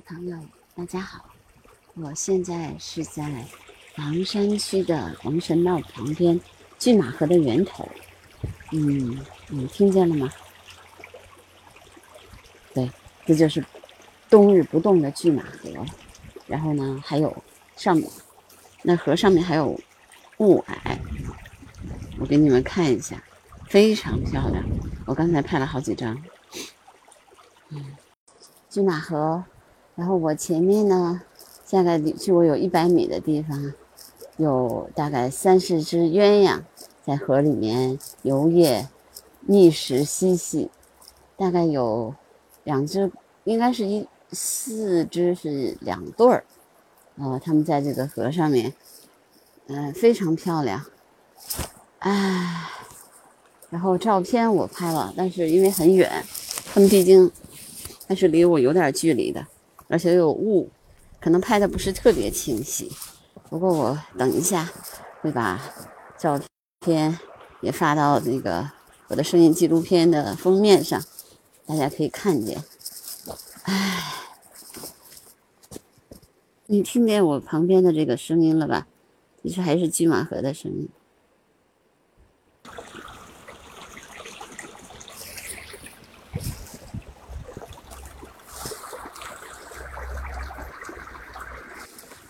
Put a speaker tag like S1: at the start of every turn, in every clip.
S1: 朋友，大家好，我现在是在昂山区的王神庙旁边，拒马河的源头。嗯，你听见了吗？对，这就是冬日不动的拒马河。然后呢，还有上面那河上面还有雾霭，我给你们看一下，非常漂亮。我刚才拍了好几张。嗯，拒马河。然后我前面呢，大概距我有一百米的地方，有大概三四只鸳鸯在河里面游曳、觅食嬉戏。大概有两只，应该是一四只是两对儿，呃，他们在这个河上面，嗯，非常漂亮。哎，然后照片我拍了，但是因为很远，他们毕竟还是离我有点距离的。而且有雾，可能拍的不是特别清晰。不过我等一下会把照片也发到那个我的声音纪录片的封面上，大家可以看见。唉，你听见我旁边的这个声音了吧？其实还是金马河的声音。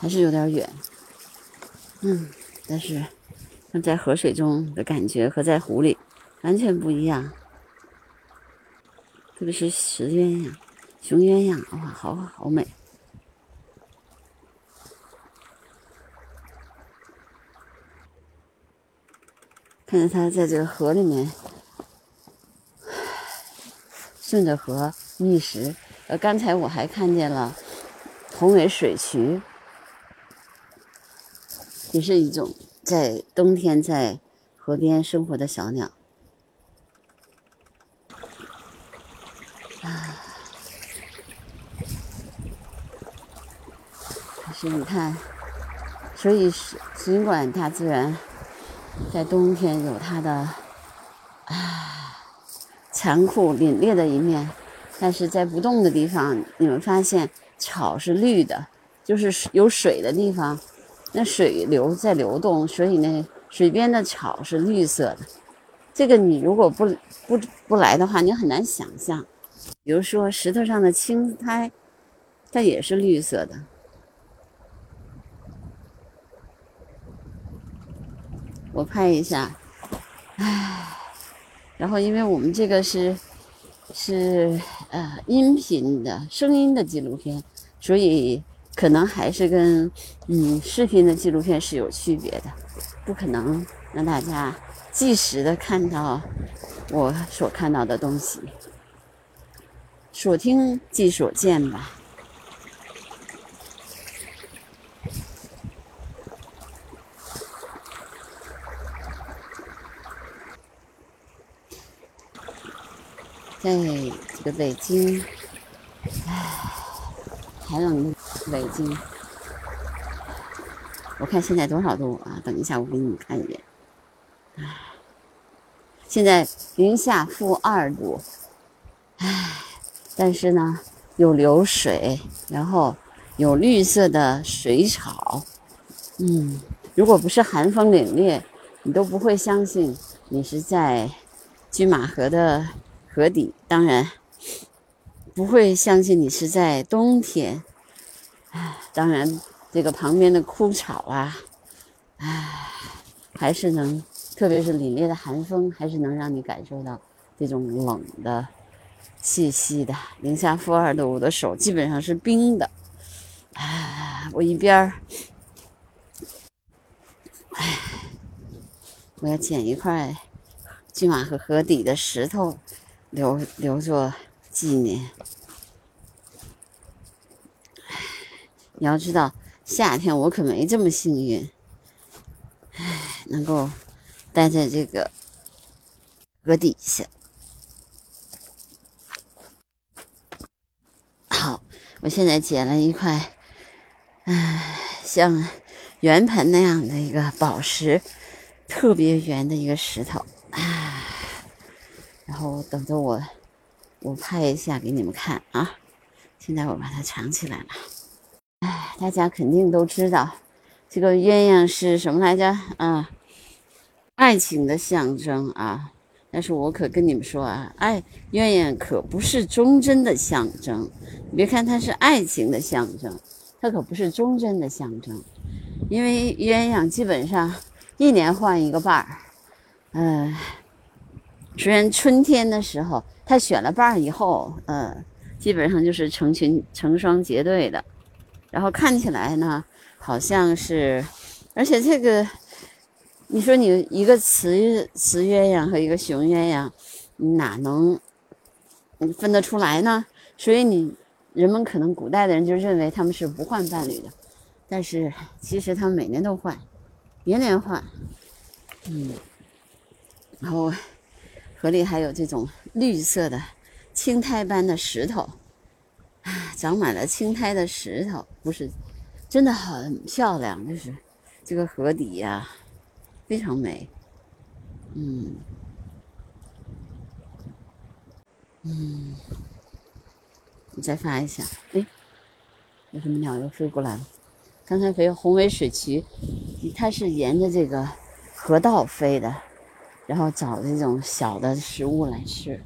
S1: 还是有点远，嗯，但是在河水中的感觉和在湖里完全不一样，特别是石鸳鸯、雄鸳鸯，哇，好好美！看着它在这个河里面顺着河觅食，呃，刚才我还看见了红尾水渠。也是一种在冬天在河边生活的小鸟。啊，可是你看，所以是尽管大自然在冬天有它的啊残酷凛冽的一面，但是在不动的地方，你们发现草是绿的，就是有水的地方。那水流在流动，所以呢，水边的草是绿色的。这个你如果不不不来的话，你很难想象。比如说石头上的青苔，它也是绿色的。我拍一下，唉，然后因为我们这个是是呃音频的声音的纪录片，所以。可能还是跟嗯视频的纪录片是有区别的，不可能让大家即时的看到我所看到的东西，所听即所见吧。在这个北京，唉，寒冷的。北京，我看现在多少度啊？等一下，我给你们看一眼。唉，现在零下负二度，唉，但是呢，有流水，然后有绿色的水草。嗯，如果不是寒风凛冽，你都不会相信你是在拒马河的河底，当然不会相信你是在冬天。当然，这个旁边的枯草啊，唉，还是能，特别是凛冽的寒风，还是能让你感受到这种冷的气息的。零下负二度，我的手基本上是冰的。唉，我一边儿，唉，我要捡一块拒马河河底的石头，留留作纪念。你要知道，夏天我可没这么幸运，唉，能够待在这个河底下。好，我现在捡了一块，唉，像圆盘那样的一个宝石，特别圆的一个石头，唉，然后等着我，我拍一下给你们看啊。现在我把它藏起来了。哎，大家肯定都知道，这个鸳鸯是什么来着？啊，爱情的象征啊。但是我可跟你们说啊，爱鸳鸯可不是忠贞的象征。你别看它是爱情的象征，它可不是忠贞的象征。因为鸳鸯基本上一年换一个伴儿。嗯，虽然春天的时候它选了伴儿以后，呃，基本上就是成群成双结对的。然后看起来呢，好像是，而且这个。你说你一个雌雌鸳鸯和一个雄鸳鸯，哪能分得出来呢？所以你人们可能古代的人就认为他们是不换伴侣的，但是其实他们每年都换，年年换。嗯，然后河里还有这种绿色的青苔般的石头，长满了青苔的石头，不是真的很漂亮，就是这个河底呀。非常美，嗯，嗯，你再发一下，哎，有什么鸟又飞过来了？刚才飞红尾水渠，它是沿着这个河道飞的，然后找这种小的食物来吃，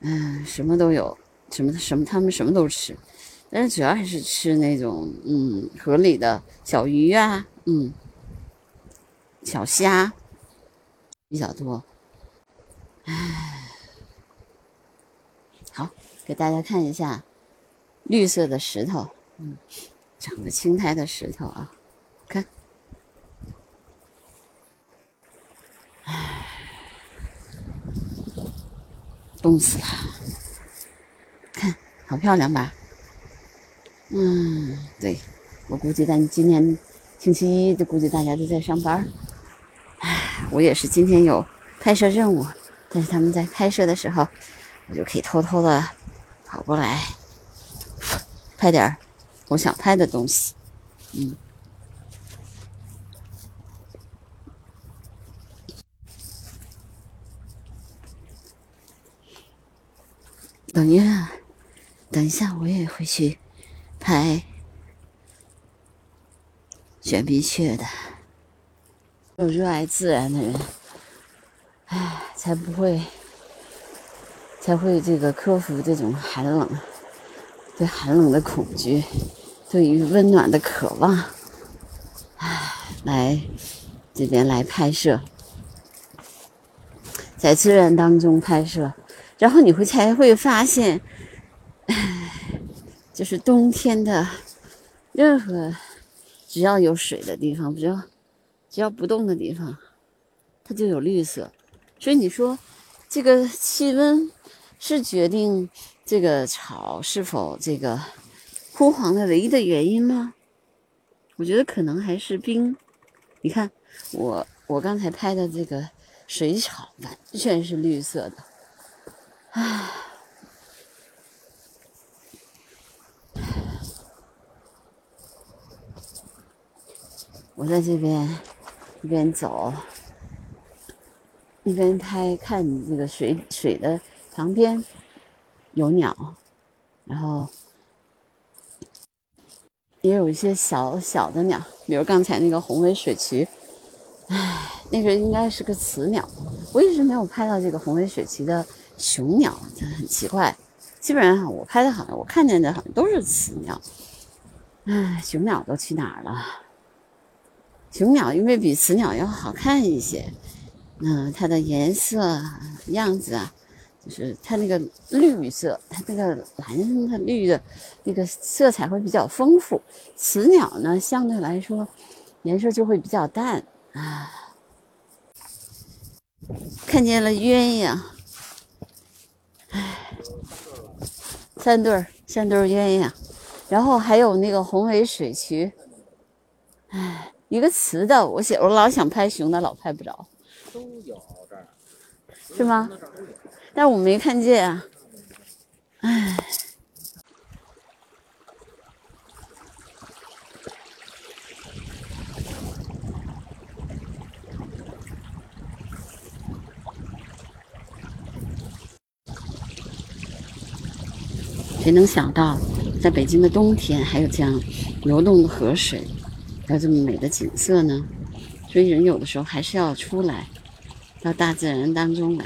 S1: 嗯，什么都有，什么什么，它们什么都吃，但是主要还是吃那种嗯河里的小鱼啊，嗯。小虾比较多，唉，好，给大家看一下绿色的石头，嗯，长着青苔的石头啊，看，唉，冻死了，好漂亮吧？嗯，对，我估计咱今天星期一，就估计大家都在上班。唉我也是今天有拍摄任务，但是他们在拍摄的时候，我就可以偷偷的跑过来拍点我想拍的东西。嗯，等一下，等一下，我也会去拍玄鼻雀的。有热爱自然的人，唉，才不会，才会这个克服这种寒冷，对寒冷的恐惧，对于温暖的渴望，唉，来这边来拍摄，在自然当中拍摄，然后你会才会发现，就是冬天的任何只要有水的地方，只要。只要不动的地方，它就有绿色。所以你说，这个气温是决定这个草是否这个枯黄的唯一的原因吗？我觉得可能还是冰。你看，我我刚才拍的这个水草完全是绿色的。唉，我在这边。一边走，一边拍，看这个水水的旁边有鸟，然后也有一些小小的鸟，比如刚才那个红尾水渠，唉，那个应该是个雌鸟，我一直没有拍到这个红尾水渠的雄鸟，这很奇怪。基本上我拍的好像我看见的好像都是雌鸟，唉，雄鸟都去哪儿了？雄鸟因为比雌鸟要好看一些，嗯，它的颜色样子啊，就是它那个绿色，它那个蓝的绿的，那个色彩会比较丰富。雌鸟呢，相对来说颜色就会比较淡啊。看见了鸳鸯，唉，三对儿，三对儿鸳鸯，然后还有那个红尾水渠，唉。一个雌的，我想我老想拍雄的，老拍不着。都有这儿，是吗？但我没看见啊。唉。谁能想到，在北京的冬天还有这样流动的河水，还有这么美的景色呢？所以人有的时候还是要出来，到大自然当中来。